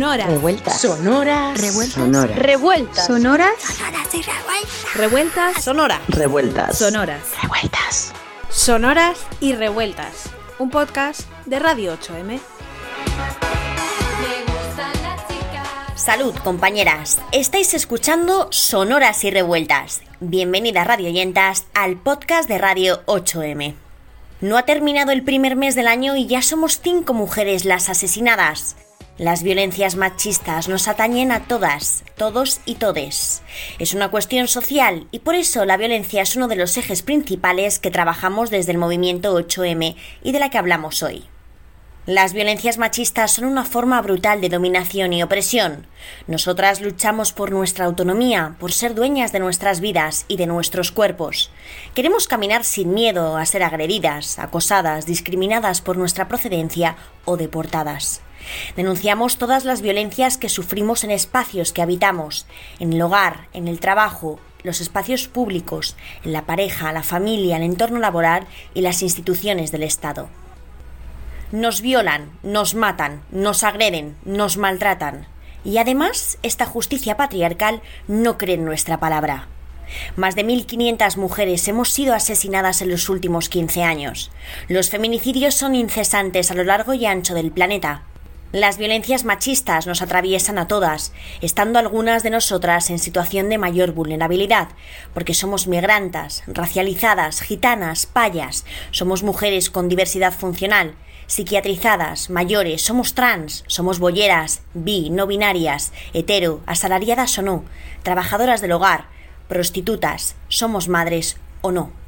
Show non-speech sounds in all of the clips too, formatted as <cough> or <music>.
Sonoras. Revueltas. Sonoras. Revueltas. Sonoras. Revueltas. Sonoras. Revueltas. Sonoras. Revueltas. Sonoras. Revueltas. Sonoras y revueltas. Un podcast de Radio 8M. Salud, compañeras. Estáis escuchando Sonoras y Revueltas. Bienvenidas, radioyentas, al podcast de Radio 8M. No ha terminado el primer mes del año y ya somos cinco mujeres las asesinadas. Las violencias machistas nos atañen a todas, todos y todes. Es una cuestión social y por eso la violencia es uno de los ejes principales que trabajamos desde el movimiento 8M y de la que hablamos hoy. Las violencias machistas son una forma brutal de dominación y opresión. Nosotras luchamos por nuestra autonomía, por ser dueñas de nuestras vidas y de nuestros cuerpos. Queremos caminar sin miedo a ser agredidas, acosadas, discriminadas por nuestra procedencia o deportadas. Denunciamos todas las violencias que sufrimos en espacios que habitamos, en el hogar, en el trabajo, los espacios públicos, en la pareja, la familia, el entorno laboral y las instituciones del Estado. Nos violan, nos matan, nos agreden, nos maltratan. Y además, esta justicia patriarcal no cree en nuestra palabra. Más de 1.500 mujeres hemos sido asesinadas en los últimos 15 años. Los feminicidios son incesantes a lo largo y ancho del planeta. Las violencias machistas nos atraviesan a todas, estando algunas de nosotras en situación de mayor vulnerabilidad, porque somos migrantas, racializadas, gitanas, payas, somos mujeres con diversidad funcional, psiquiatrizadas, mayores, somos trans, somos bolleras, bi, no binarias, hetero, asalariadas o no, trabajadoras del hogar, prostitutas, somos madres o no.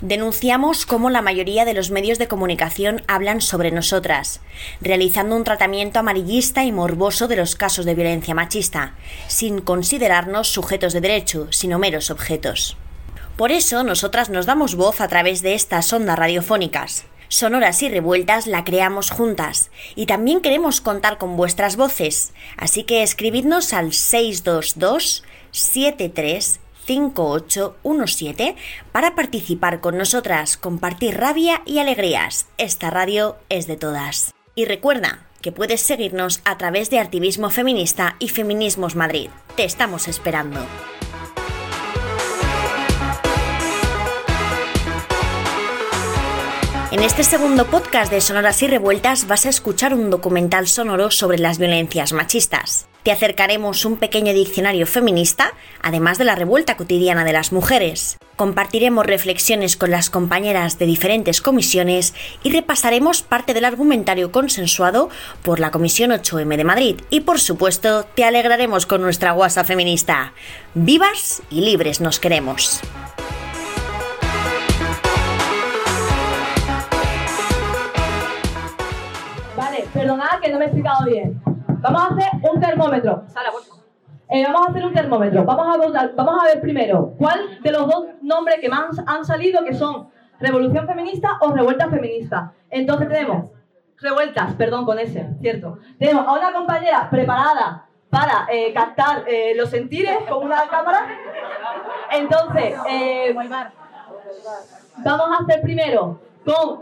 Denunciamos cómo la mayoría de los medios de comunicación hablan sobre nosotras, realizando un tratamiento amarillista y morboso de los casos de violencia machista, sin considerarnos sujetos de derecho, sino meros objetos. Por eso nosotras nos damos voz a través de estas ondas radiofónicas. Sonoras y Revueltas la creamos juntas y también queremos contar con vuestras voces, así que escribidnos al 622 73 5817 para participar con nosotras, compartir rabia y alegrías. Esta radio es de todas. Y recuerda que puedes seguirnos a través de Activismo Feminista y Feminismos Madrid. Te estamos esperando. En este segundo podcast de Sonoras y Revueltas vas a escuchar un documental sonoro sobre las violencias machistas. Te acercaremos un pequeño diccionario feminista, además de la revuelta cotidiana de las mujeres. Compartiremos reflexiones con las compañeras de diferentes comisiones y repasaremos parte del argumentario consensuado por la Comisión 8M de Madrid. Y por supuesto, te alegraremos con nuestra guasa feminista. Vivas y libres nos queremos. Perdonad que no me he explicado bien. Vamos a hacer un termómetro. Sara, por favor. Eh, vamos a hacer un termómetro. Vamos a, votar- vamos a ver primero cuál de los dos nombres que más han salido que son revolución feminista o revuelta feminista. Entonces tenemos revueltas, perdón con ese, cierto. Tenemos a una compañera preparada para eh, captar eh, los sentires con una cámara. Entonces, vamos a hacer primero con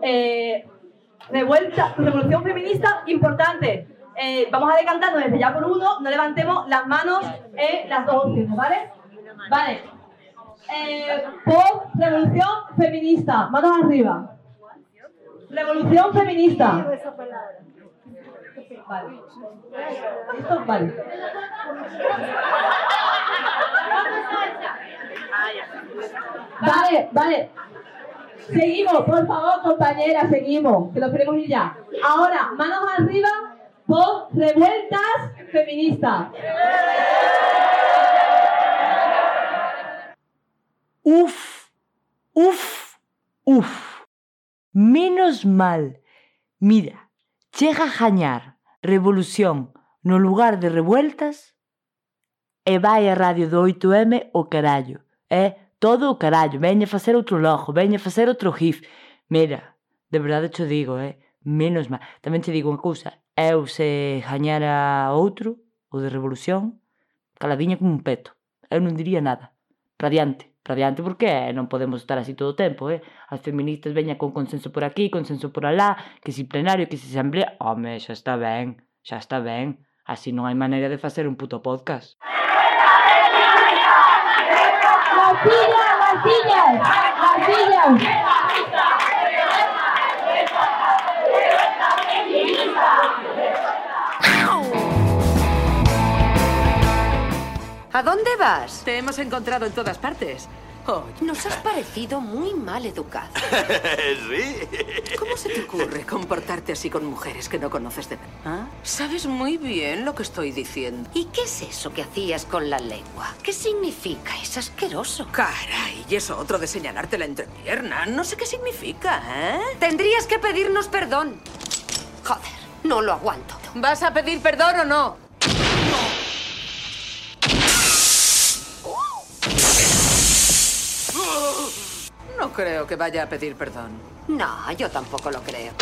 revuelta, revolución feminista importante. Eh, vamos a decantarnos desde ya por uno, no levantemos las manos en las dos opciones, ¿vale? Vale. Eh, por revolución feminista, manos arriba. Revolución feminista. Vale. ¿Listo? Vale. Vale, vale. Seguimos, por favor, compañeras, seguimos, que nos queremos ir ya. Ahora, manos arriba por revueltas feministas. Uf, uf, uf. Menos mal. Mira, chega a gañar revolución no lugar de revueltas e vai a radio do 8M o carallo. É todo o carallo, veña facer outro logo, veña facer outro gif. Mira, de verdade te digo, eh, menos mal. Tamén te digo unha cousa, eu se gañara outro, o de revolución, caladiña como un peto. Eu non diría nada. Pra diante, pra diante, porque eh, non podemos estar así todo o tempo, eh? As feministas veña con consenso por aquí, consenso por alá, que si plenario, que si asamblea... Home, xa está ben, xa está ben. Así non hai maneira de facer un puto podcast. Marcilla, Marcilla, Marcilla. ¿A dónde vas? Te hemos encontrado en todas partes. Oh, Nos has parecido muy mal educado. <laughs> sí. ¿Cómo se te ocurre comportarte así con mujeres que no conoces de verdad? Sabes muy bien lo que estoy diciendo. ¿Y qué es eso que hacías con la lengua? ¿Qué significa? Es asqueroso. Caray, y eso otro de señalarte la entrepierna. No sé qué significa, ¿eh? Tendrías que pedirnos perdón. Joder, no lo aguanto. ¿Vas a pedir perdón o no? Creo que vaya a pedir perdón. No, yo tampoco lo creo.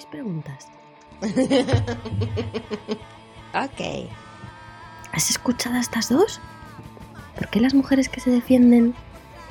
Mis preguntas? <laughs> ok. ¿Has escuchado a estas dos? ¿Por qué las mujeres que se defienden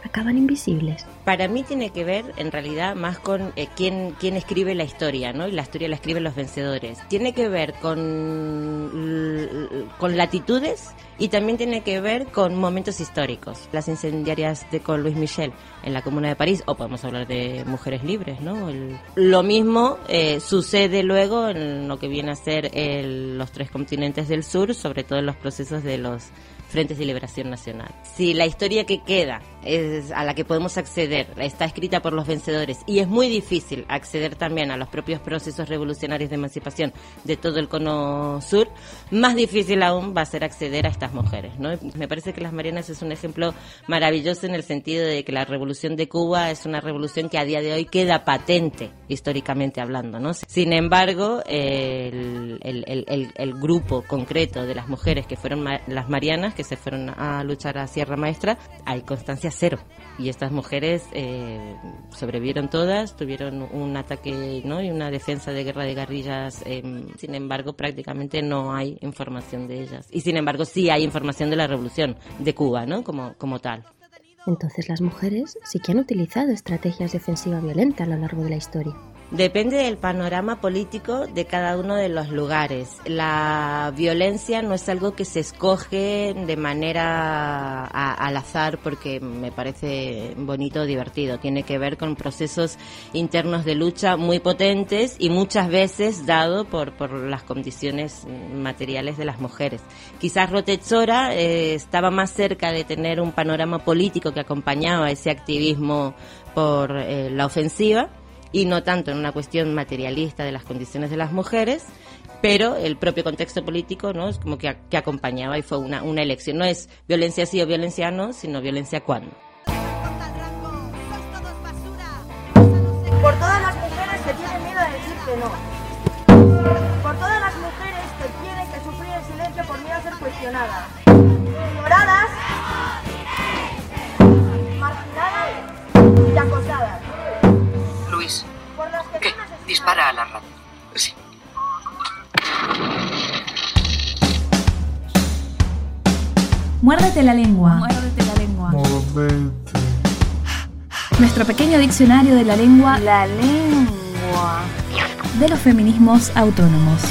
acaban invisibles? Para mí tiene que ver, en realidad, más con eh, quién, quién escribe la historia, ¿no? Y la historia la escriben los vencedores. Tiene que ver con, con latitudes y también tiene que ver con momentos históricos. Las incendiarias de con Luis Michel en la Comuna de París, o podemos hablar de mujeres libres, ¿no? El- lo mismo eh, sucede luego en lo que viene a ser el- los tres continentes del sur, sobre todo en los procesos de los Frentes de Liberación Nacional. Si la historia que queda es a la que podemos acceder está escrita por los vencedores y es muy difícil acceder también a los propios procesos revolucionarios de emancipación de todo el cono sur, más difícil aún va a ser acceder a estas mujeres. ¿no? Me parece que las Marianas es un ejemplo maravilloso en el sentido de que la revolución de Cuba es una revolución que a día de hoy queda patente históricamente hablando. ¿no? Sin embargo, el, el- el- el- grupo concreto de las mujeres que fueron las Marianas, que se fueron a luchar a Sierra Maestra, hay constancia cero. Y estas mujeres eh, sobrevivieron todas, tuvieron un ataque ¿no? y una defensa de guerra de guerrillas. eh, sin embargo, prácticamente no hay información de ellas. Y sin embargo, sí hay información de la revolución de Cuba, ¿no? Como, como tal. Entonces las mujeres sí que han utilizado estrategias de ofensiva violenta a lo largo de la historia. Depende del panorama político de cada uno de los lugares. La violencia no es algo que se escoge de manera a- al azar porque me parece bonito divertido. Tiene que ver con procesos internos de lucha muy potentes y muchas veces dado por, por las condiciones materiales de las mujeres. Quizás Rotechora eh, estaba más cerca de tener un panorama político que acompañaba ese activismo por eh, la ofensiva y no tanto en una cuestión materialista de las condiciones de las mujeres, pero el propio contexto político no es como que, que acompañaba y fue una, una elección. No es violencia sí o violencia no, sino violencia cuándo. Por todas las mujeres que tienen miedo de decir que no. Por todas las mujeres que tienen que sufrir en silencio por miedo a ser cuestionadas. Ignoradas, Dispara a la radio. Sí. Muérdete la lengua. Muérdete la lengua. Nuestro pequeño diccionario de la lengua. La lengua. De los feminismos autónomos.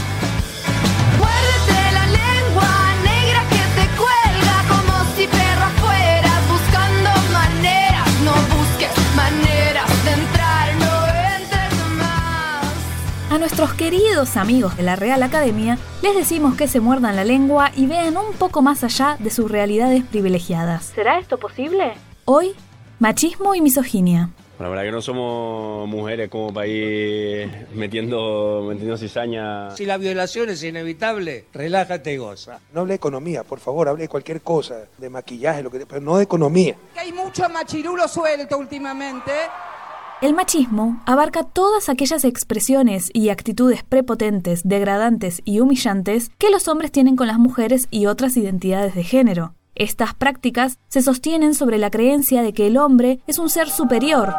Nuestros queridos amigos de la Real Academia les decimos que se muerdan la lengua y vean un poco más allá de sus realidades privilegiadas. ¿Será esto posible? Hoy, machismo y misoginia. La verdad que no somos mujeres como para ir metiendo, metiendo cizaña. Si la violación es inevitable, relájate y goza. No hable de economía, por favor, hable de cualquier cosa, de maquillaje, lo que, pero no de economía. Que hay mucho machirulo suelto últimamente El machismo abarca todas aquellas expresiones y actitudes prepotentes, degradantes y humillantes que los hombres tienen con las mujeres y otras identidades de género. Estas prácticas se sostienen sobre la creencia de que el hombre es un ser superior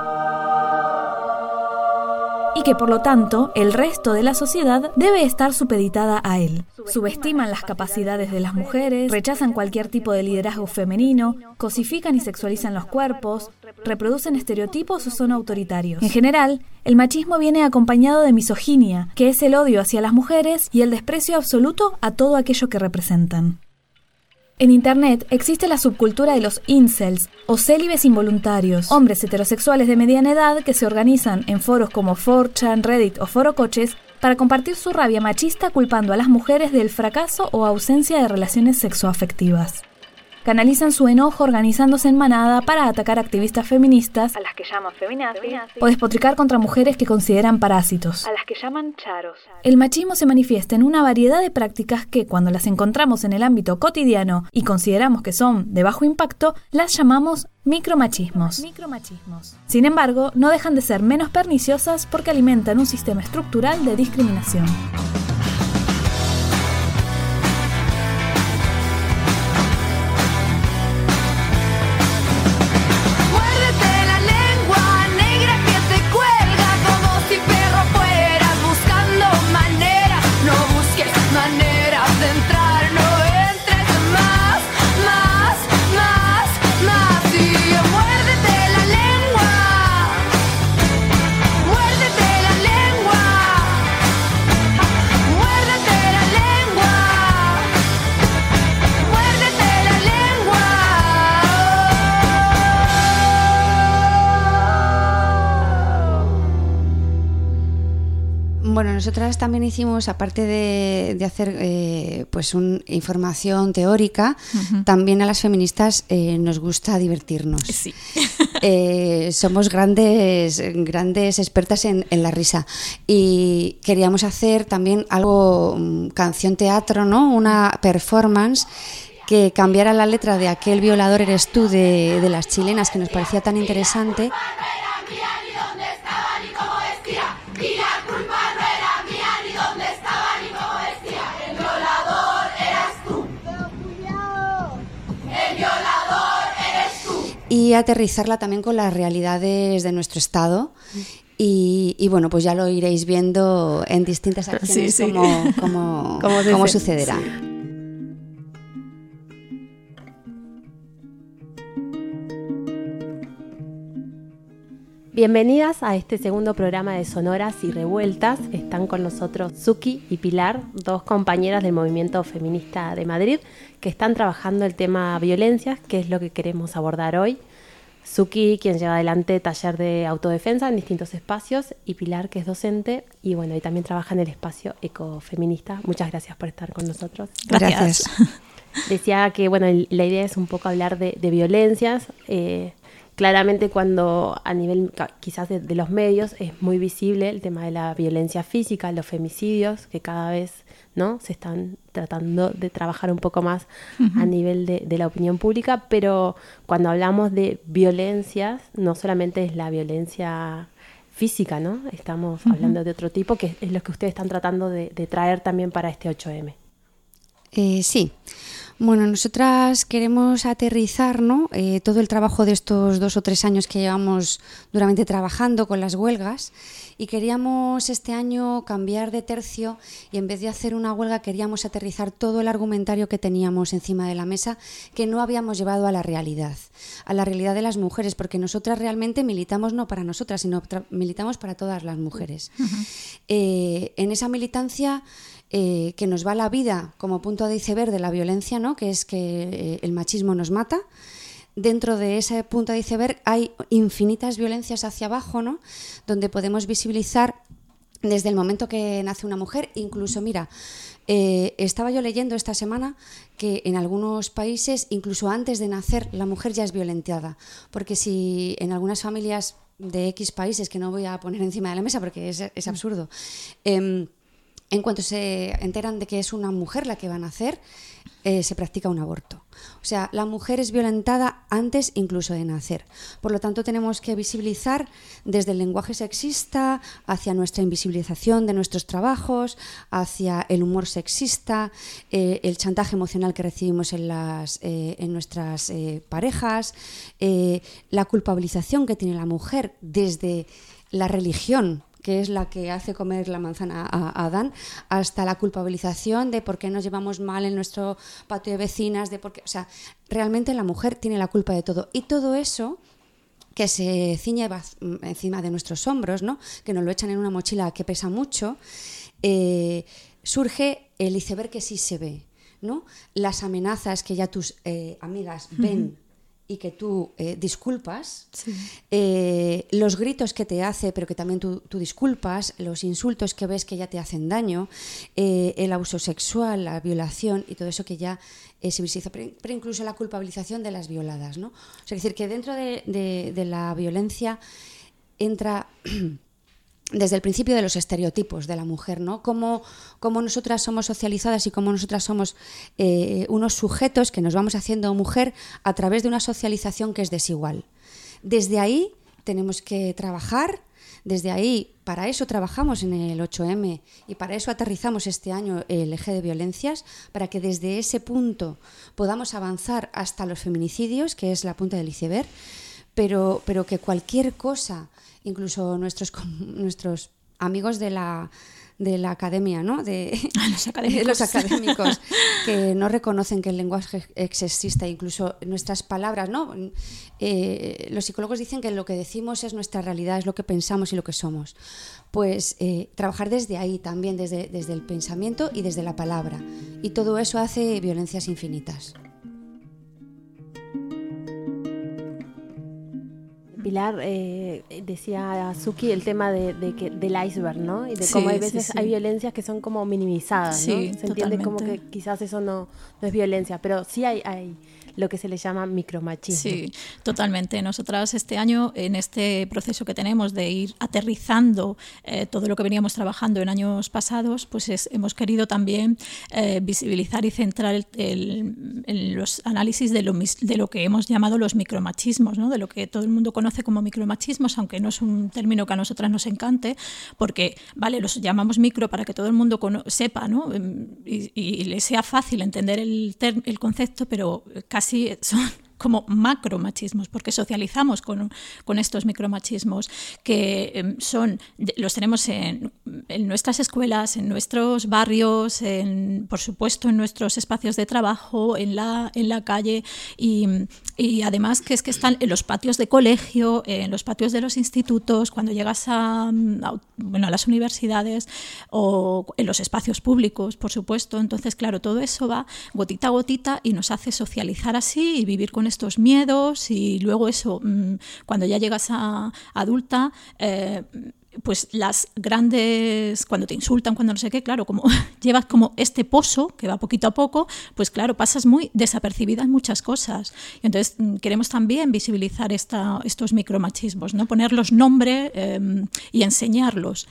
y que por lo tanto el resto de la sociedad debe estar supeditada a él. Subestiman las capacidades de las mujeres, rechazan cualquier tipo de liderazgo femenino, cosifican y sexualizan los cuerpos, reproducen estereotipos o son autoritarios. En general, el machismo viene acompañado de misoginia, que es el odio hacia las mujeres y el desprecio absoluto a todo aquello que representan. En Internet existe la subcultura de los incels o célibes involuntarios, hombres heterosexuales de mediana edad que se organizan en foros como 4chan, Reddit o Foro Coches para compartir su rabia machista culpando a las mujeres del fracaso o ausencia de relaciones sexoafectivas. Canalizan su enojo organizándose en manada para atacar activistas feministas, a las que llaman feminazis, o despotricar contra mujeres que consideran parásitos, a las que llaman charos. El machismo se manifiesta en una variedad de prácticas que, cuando las encontramos en el ámbito cotidiano y consideramos que son de bajo impacto, las llamamos micromachismos. micromachismos. Sin embargo, no dejan de ser menos perniciosas porque alimentan un sistema estructural de discriminación. Nosotras también hicimos, aparte de, de hacer eh, pues un, información teórica, también a las feministas eh, nos gusta divertirnos. Sí. <laughs> Eh, somos grandes, grandes expertas en, en la risa y queríamos hacer también algo, mm, canción teatro, ¿no? Una performance que cambiara la letra de aquel violador eres tú de, de las chilenas que nos parecía tan interesante y aterrizarla también con las realidades de nuestro estado. Y, y bueno, pues ya lo iréis viendo en distintas <laughs> acciones Sí, se cómo hace, sucederá. sí. Bienvenidas a este segundo programa de Sonoras y Revueltas. Están con nosotros Suki y Pilar, dos compañeras del movimiento feminista de Madrid, que están trabajando el tema violencias, que es lo que queremos abordar hoy. Suki, quien lleva adelante taller de autodefensa en distintos espacios, y Pilar, que es docente, y bueno, y también trabaja en el espacio ecofeminista. Muchas gracias por estar con nosotros. Gracias. Decía que bueno, la idea es un poco hablar de, de violencias. eh, claramente cuando a nivel quizás de, de los medios es muy visible el tema de la violencia física, los femicidios, que cada vez no se están tratando de trabajar un poco más a nivel de, de la opinión pública, pero cuando hablamos de violencias, no solamente es la violencia física, ¿no? Estamos hablando de otro tipo, que es lo que ustedes están tratando de, de traer también para este 8M. Eh, sí. Bueno, nosotras queremos aterrizar ¿no? Eh, todo el trabajo de estos dos o tres años que llevamos duramente trabajando con las huelgas y queríamos este año cambiar de tercio y en vez de hacer una huelga queríamos aterrizar todo el argumentario que teníamos encima de la mesa que no habíamos llevado a la realidad, a la realidad de las mujeres, porque nosotras realmente militamos no para nosotras, sino militamos para todas las mujeres. Eh, en esa militancia eh, que nos va la vida como punto de iceberg de la violencia, ¿no? que es que eh, el machismo nos mata. Dentro de ese punto de iceberg hay infinitas violencias hacia abajo, ¿no? donde podemos visibilizar desde el momento que nace una mujer, incluso, mira, eh, estaba yo leyendo esta semana que en algunos países, incluso antes de nacer, la mujer ya es violentada. Porque si en algunas familias de X países, que no voy a poner encima de la mesa porque es, es absurdo, em, en cuanto se enteran de que es una mujer la que van a hacer, eh, se practica un aborto. O sea, la mujer es violentada antes incluso de nacer. Por lo tanto, tenemos que visibilizar desde el lenguaje sexista hacia nuestra invisibilización de nuestros trabajos, hacia el humor sexista, eh, el chantaje emocional que recibimos en, las, eh, en nuestras parejas, la culpabilización que tiene la mujer desde la religión que es la que hace comer la manzana a, Adán, hasta la culpabilización de por qué nos llevamos mal en nuestro patio de vecinas, de por qué, o sea, realmente la mujer tiene la culpa de todo. Y todo eso que se ciñe encima de nuestros hombros, ¿no? que nos lo echan en una mochila que pesa mucho, eh, surge el iceberg que sí se ve. ¿no? Las amenazas que ya tus eh, amigas ven y que tú eh, disculpas, eh, los gritos que te hace, pero que también tú, disculpas, los insultos que ves que ya te hacen daño, eh, el abuso sexual, la violación y todo eso que ya se visibiliza, pero, incluso la culpabilización de las violadas. ¿no? O sea, es decir, que dentro de, de la violencia entra <clears throat> desde el principio de los estereotipos de la mujer, ¿no? Cómo, nosotras somos socializadas y cómo nosotras somos eh, unos sujetos que nos vamos haciendo mujer a través de una socialización que es desigual. Desde ahí tenemos que trabajar, desde ahí, para eso trabajamos en el 8M y para eso aterrizamos este año el eje de violencias, para que desde ese punto podamos avanzar hasta los feminicidios, que es la punta del iceberg, pero, pero que cualquier cosa incluso nuestros, nuestros amigos de la, de la academia, ¿no? De, <laughs> los, académicos. los académicos <laughs> que no reconocen que el lenguaje exista, incluso nuestras palabras, ¿no? Eh, los psicólogos dicen que lo que decimos es nuestra realidad, es lo que pensamos y lo que somos. Pues eh, trabajar desde ahí también, desde, desde el pensamiento y desde la palabra. Y todo eso hace violencias infinitas. Pilar, eh, decía Suki el tema de, que, del iceberg, ¿no? Y de cómo hay veces hay violencias que son como minimizadas, ¿no? Se entiende como que quizás eso no, no es violencia, pero sí hay, hay lo que se le llama micromachismo. Sí, totalmente. Nosotras este año, en este proceso que tenemos de ir aterrizando eh, todo lo que veníamos trabajando en años pasados, pues hemos querido también eh, visibilizar y centrar el, los análisis de lo, de lo que hemos llamado los micromachismos, ¿no? de lo que todo el mundo conoce como micromachismos, aunque no es un término que a nosotras nos encante, porque, vale, los llamamos micro para que todo el mundo sepa ¿no? y, y, le sea fácil entender el, el concepto, pero casi sí son como macromachismos, porque socializamos con, con estos micromachismos que em, son, los tenemos en, nuestras escuelas, en nuestros barrios, en, por supuesto en nuestros espacios de trabajo, en la, en la calle y, y además que es que están en los patios de colegio, en los patios de los institutos, cuando llegas a, bueno, a las universidades o en los espacios públicos, por supuesto. Entonces, claro, todo eso va gotita a gotita y nos hace socializar así y vivir con estos miedos y luego eso, mm, cuando ya llegas a adulta, eh, pues las grandes, cuando te insultan, cuando no sé qué, claro, como <laughs> llevas como este pozo que va poquito a poco, pues claro, pasas muy desapercibida en muchas cosas. Y entonces mm, queremos también visibilizar esta, estos micromachismos, ¿no? ponerlos nombre em, y enseñarlos.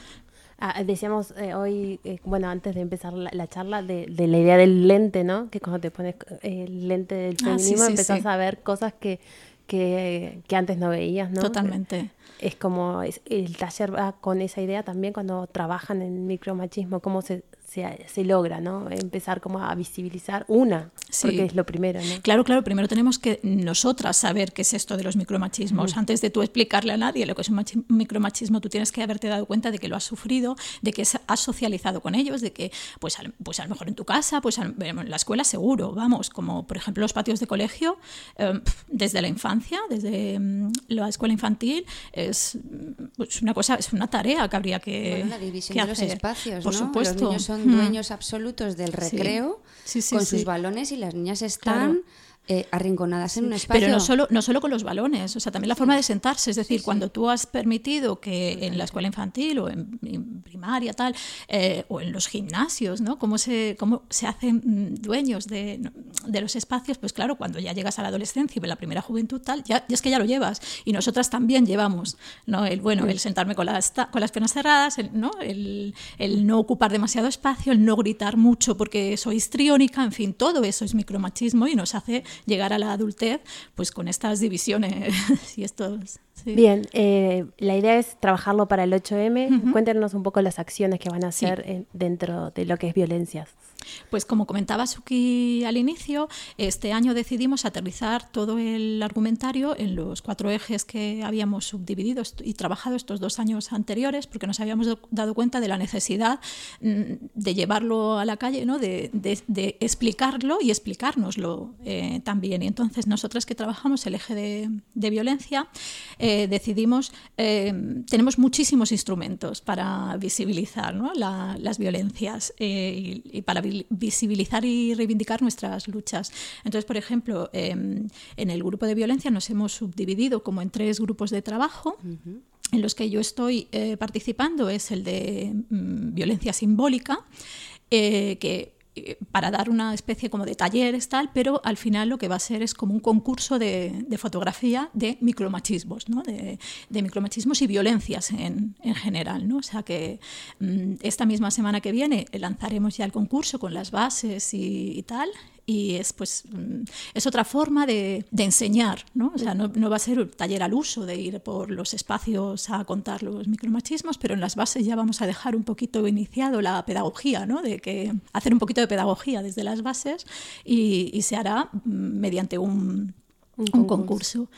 Ah, decíamos eh, hoy, eh, bueno, antes de empezar la, charla, de, la idea del lente, ¿no? Que cuando te pones eh, el lente del ah, feminismo empezás a ver cosas que, que, que, antes no veías, ¿no? Totalmente. Es como el taller va con esa idea también cuando trabajan en micromachismo, cómo se, se, logra, ¿no? Empezar como a visibilizar una, porque es lo primero, ¿no? Claro, claro, primero tenemos que nosotras saber qué es esto de los micromachismos. Antes de tú explicarle a nadie lo que es un micromachismo, tú tienes que haberte dado cuenta de que lo has sufrido, de que has socializado con ellos, de que, pues, pues a lo mejor en tu casa, pues en la escuela seguro, vamos, como por ejemplo los patios de colegio, em, desde la infancia, desde mm, la escuela infantil, es, pues, una cosa, es una tarea que habría que, la división de los espacios, por supuesto. Los niños son dueños absolutos del recreo con sus balones y las niñas están eh, arrinconadas en un espacio. Pero no solo, no solo con los balones, o sea, también la forma de sentarse. Es decir, cuando tú has permitido que en la escuela infantil o en, primaria, tal, eh, o en los gimnasios, ¿no? Cómo se, cómo se hacen mm, dueños de, de, los espacios, pues claro, cuando ya llegas a la adolescencia y la primera juventud, tal, ya, es que ya lo llevas. Y nosotras también llevamos, ¿no? El, bueno, el sentarme con las, con las piernas cerradas, el, ¿no? El, el no ocupar demasiado espacio, el no gritar mucho porque soy histriónica, en fin, todo eso es micromachismo y nos hace llegar a la adultez pues con estas divisiones <laughs> y estos... Bien, eh, la idea es trabajarlo para el 8M. Cuéntenos un poco las acciones que van a hacer dentro de lo que es violencias. Pues como comentaba Suki al inicio, este año decidimos aterrizar todo el argumentario en los cuatro ejes que habíamos subdividido y trabajado estos dos años anteriores, porque nos habíamos dado cuenta de la necesidad mm, de llevarlo a la calle, ¿no? de, explicarlo y explicárnoslo eh, también. Y entonces nosotras que trabajamos el eje de, violencia, eh, decidimos, eh, tenemos muchísimos instrumentos para visibilizar las violencias y, y para visibilizar y reivindicar nuestras luchas. Entonces, por ejemplo, em, en el grupo de violencia nos hemos subdividido como en tres grupos de trabajo. En los que yo estoy eh, participando es el de mm, violencia simbólica, eh, que eh, para dar una especie como de talleres, tal, pero al final lo que va a ser es como un concurso de, fotografía de micromachismos, ¿no? de, micromachismos y violencias en, general. ¿no? O sea que mm, esta misma semana que viene lanzaremos ya el concurso con las bases y tal, y es pues mm, es otra forma de, enseñar, ¿no? O sea, no, va a ser un taller al uso de ir por los espacios a contar los micromachismos, pero en las bases ya vamos a dejar un poquito iniciado la pedagogía, ¿no? De que hacer un poquito de pedagogía desde las bases y, se hará mm, mediante un, un concurso.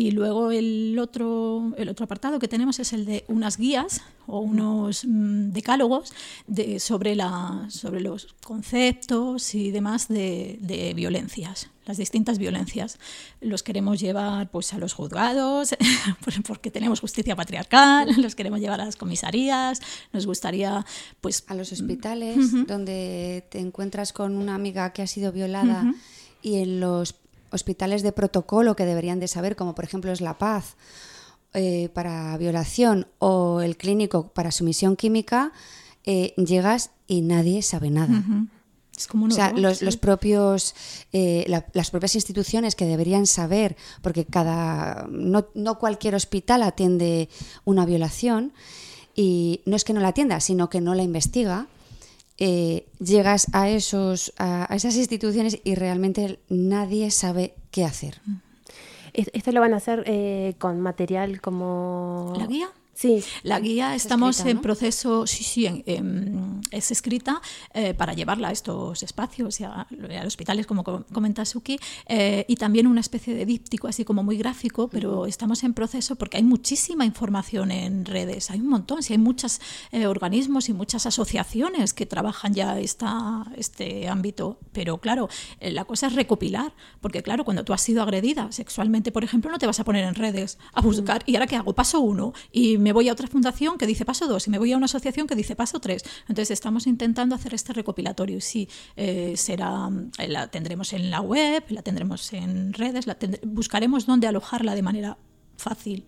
Y luego el otro, el otro apartado que tenemos es el de unas guías o unos mm, decálogos de, sobre, la, sobre los conceptos y demás de, de, violencias, las distintas violencias. Los queremos llevar pues, a los juzgados, <laughs> porque tenemos justicia patriarcal, <laughs> los queremos llevar a las comisarías, nos gustaría... pues A los hospitales, donde te encuentras con una amiga que ha sido violada y en los hospitales de protocolo que deberían de saber, como por ejemplo es La Paz eh, para violación o el clínico para sumisión química, eh, llegas y nadie sabe nada. Es como o sea, los, propios, eh, las propias instituciones que deberían saber, porque cada no, no, cualquier hospital atiende una violación, y no es que no la atienda, sino que no la investiga. Eh, llegas a, esos, a, esas instituciones y realmente nadie sabe qué hacer. ¿Esto lo van a hacer eh, con material como... ¿La guía? Sí. La guía estamos en proceso, sí, sí, es escrita eh, para llevarla a estos espacios y a, los hospitales, como comenta Suki, eh, y también una especie de díptico, así como muy gráfico, pero estamos en proceso porque hay muchísima información en redes, hay un montón, sí, hay muchos eh, organismos y muchas asociaciones que trabajan ya esta, este ámbito, pero claro, la cosa es recopilar, porque claro, cuando tú has sido agredida sexualmente, por ejemplo, no te vas a poner en redes a buscar, ¿y ahora qué hago? Paso uno y me me voy a otra fundación que dice paso 2 y me voy a una asociación que dice paso 3. Entonces estamos intentando hacer este recopilatorio y sí, eh, será, eh, la tendremos en la web, la tendremos en redes, la buscaremos dónde alojarla de manera fácil.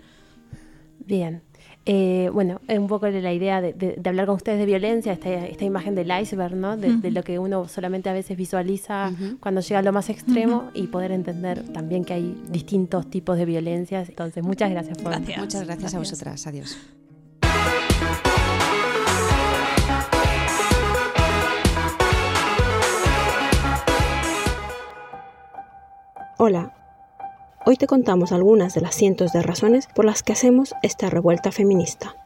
Bien. Eh, bueno, es un poco la idea de, hablar con ustedes de violencia, esta, imagen del iceberg, ¿no? De, lo que uno solamente a veces visualiza cuando llega a lo más extremo y poder entender también que hay distintos tipos de violencias. Entonces, muchas gracias por Muchas gracias, gracias. a vosotras. Adiós. Hola, Hoy te contamos algunas de las cientos de razones por las que hacemos esta revuelta feminista.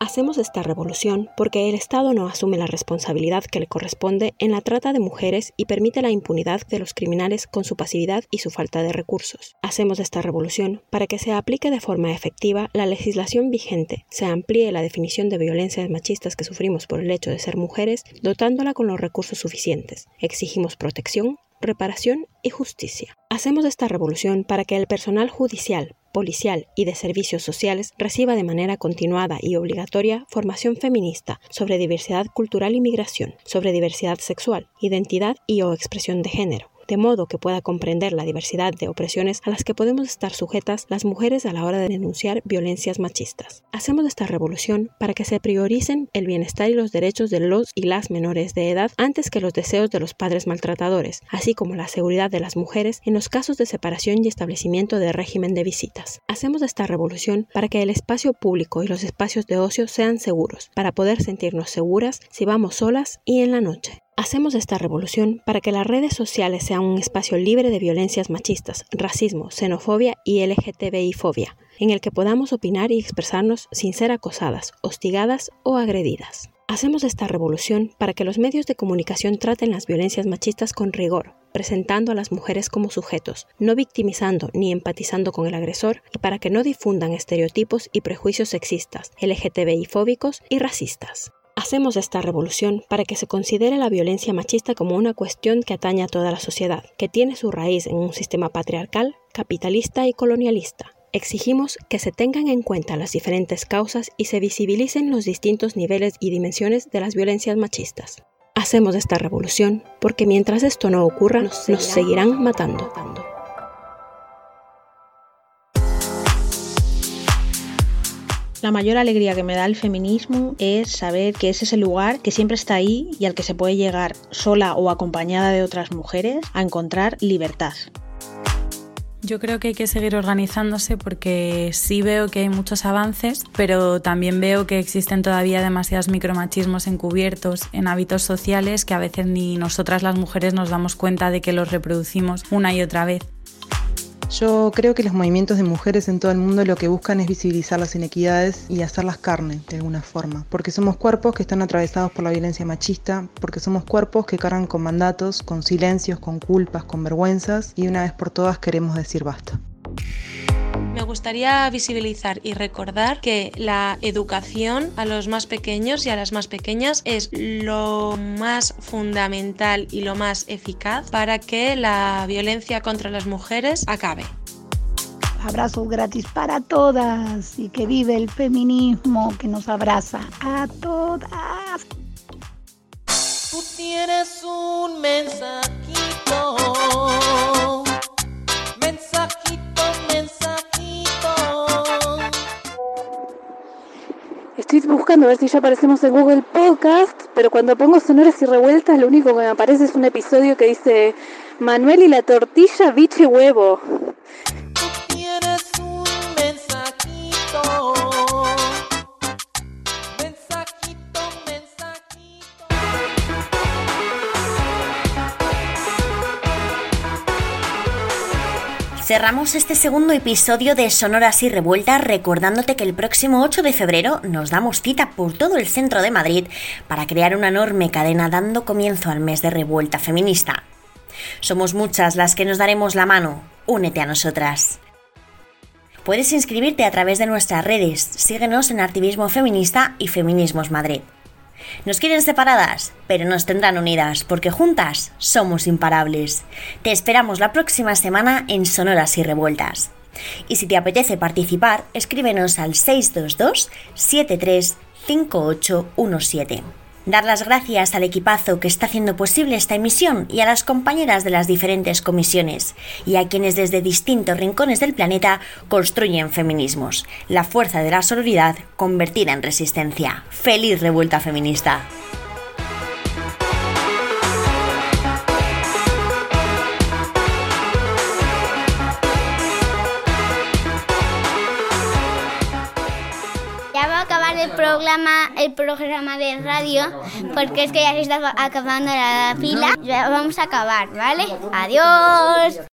Hacemos esta revolución porque el Estado no asume la responsabilidad que le corresponde en la trata de mujeres y permite la impunidad de los criminales con su pasividad y su falta de recursos. Hacemos esta revolución para que se aplique de forma efectiva la legislación vigente, se amplíe la definición de violencias machistas que sufrimos por el hecho de ser mujeres, dotándola con los recursos suficientes. Exigimos protección, reparación y justicia. Hacemos esta revolución para que el personal judicial, policial y de servicios sociales reciba de manera continuada y obligatoria formación feminista sobre diversidad cultural y migración, sobre diversidad sexual, identidad y o expresión de género, de modo que pueda comprender la diversidad de opresiones a las que podemos estar sujetas las mujeres a la hora de denunciar violencias machistas. Hacemos esta revolución para que se prioricen el bienestar y los derechos de los y las menores de edad antes que los deseos de los padres maltratadores, así como la seguridad de las mujeres en los casos de separación y establecimiento de régimen de visitas. Hacemos esta revolución para que el espacio público y los espacios de ocio sean seguros, para poder sentirnos seguras si vamos solas y en la noche. Hacemos esta revolución para que las redes sociales sean un espacio libre de violencias machistas, racismo, xenofobia y LGTBI-fobia, en el que podamos opinar y expresarnos sin ser acosadas, hostigadas o agredidas. Hacemos esta revolución para que los medios de comunicación traten las violencias machistas con rigor, presentando a las mujeres como sujetos, no victimizando ni empatizando con el agresor, y para que no difundan estereotipos y prejuicios sexistas, LGTBI-fóbicos y racistas. Hacemos esta revolución para que se considere la violencia machista como una cuestión que atañe a toda la sociedad, que tiene su raíz en un sistema patriarcal, capitalista y colonialista. Exigimos que se tengan en cuenta las diferentes causas y se visibilicen los distintos niveles y dimensiones de las violencias machistas. Hacemos esta revolución porque mientras esto no ocurra, nos seguirán, matando. La mayor alegría que me da el feminismo es saber que es ese lugar que siempre está ahí y al que se puede llegar sola o acompañada de otras mujeres a encontrar libertad. Yo creo que hay que seguir organizándose porque sí veo que hay muchos avances, pero también veo que existen todavía demasiados micromachismos encubiertos en hábitos sociales que a veces ni nosotras las mujeres nos damos cuenta de que los reproducimos una y otra vez. Yo creo que los movimientos de mujeres en todo el mundo lo que buscan es visibilizar las inequidades y hacerlas carne de alguna forma, porque somos cuerpos que están atravesados por la violencia machista, porque somos cuerpos que cargan con mandatos, con silencios, con culpas, con vergüenzas y una vez por todas queremos decir basta. Me gustaría visibilizar y recordar que la educación a los más pequeños y a las más pequeñas es lo más fundamental y lo más eficaz para que la violencia contra las mujeres acabe. Abrazos gratis para todas y que vive el feminismo que nos abraza a todas. Tú tienes un mensajito. Estoy buscando a ver si ya aparecemos en Google Podcast, pero cuando pongo sonoras y revueltas lo único que me aparece es un episodio que dice Manuel y la tortilla, biche huevo. Cerramos este segundo episodio de Sonoras y Revueltas recordándote que el próximo 8 de febrero nos damos cita por todo el centro de Madrid para crear una enorme cadena dando comienzo al mes de revuelta feminista. Somos muchas las que nos daremos la mano. Únete a nosotras. Puedes inscribirte a través de nuestras redes. Síguenos en Activismo Feminista y Feminismos Madrid. Nos quieren separadas, pero nos tendrán unidas, porque juntas somos imparables. Te esperamos la próxima semana en Sonoras y Revueltas. Y si te apetece participar, escríbenos al 622 735817. Dar las gracias al equipazo que está haciendo posible esta emisión y a las compañeras de las diferentes comisiones y a quienes desde distintos rincones del planeta construyen feminismos, la fuerza de la sororidad convertida en resistencia. ¡Feliz revuelta feminista! El programa de radio, porque es que ya se está acabando la pila. Ya vamos a acabar, ¿vale? Adiós.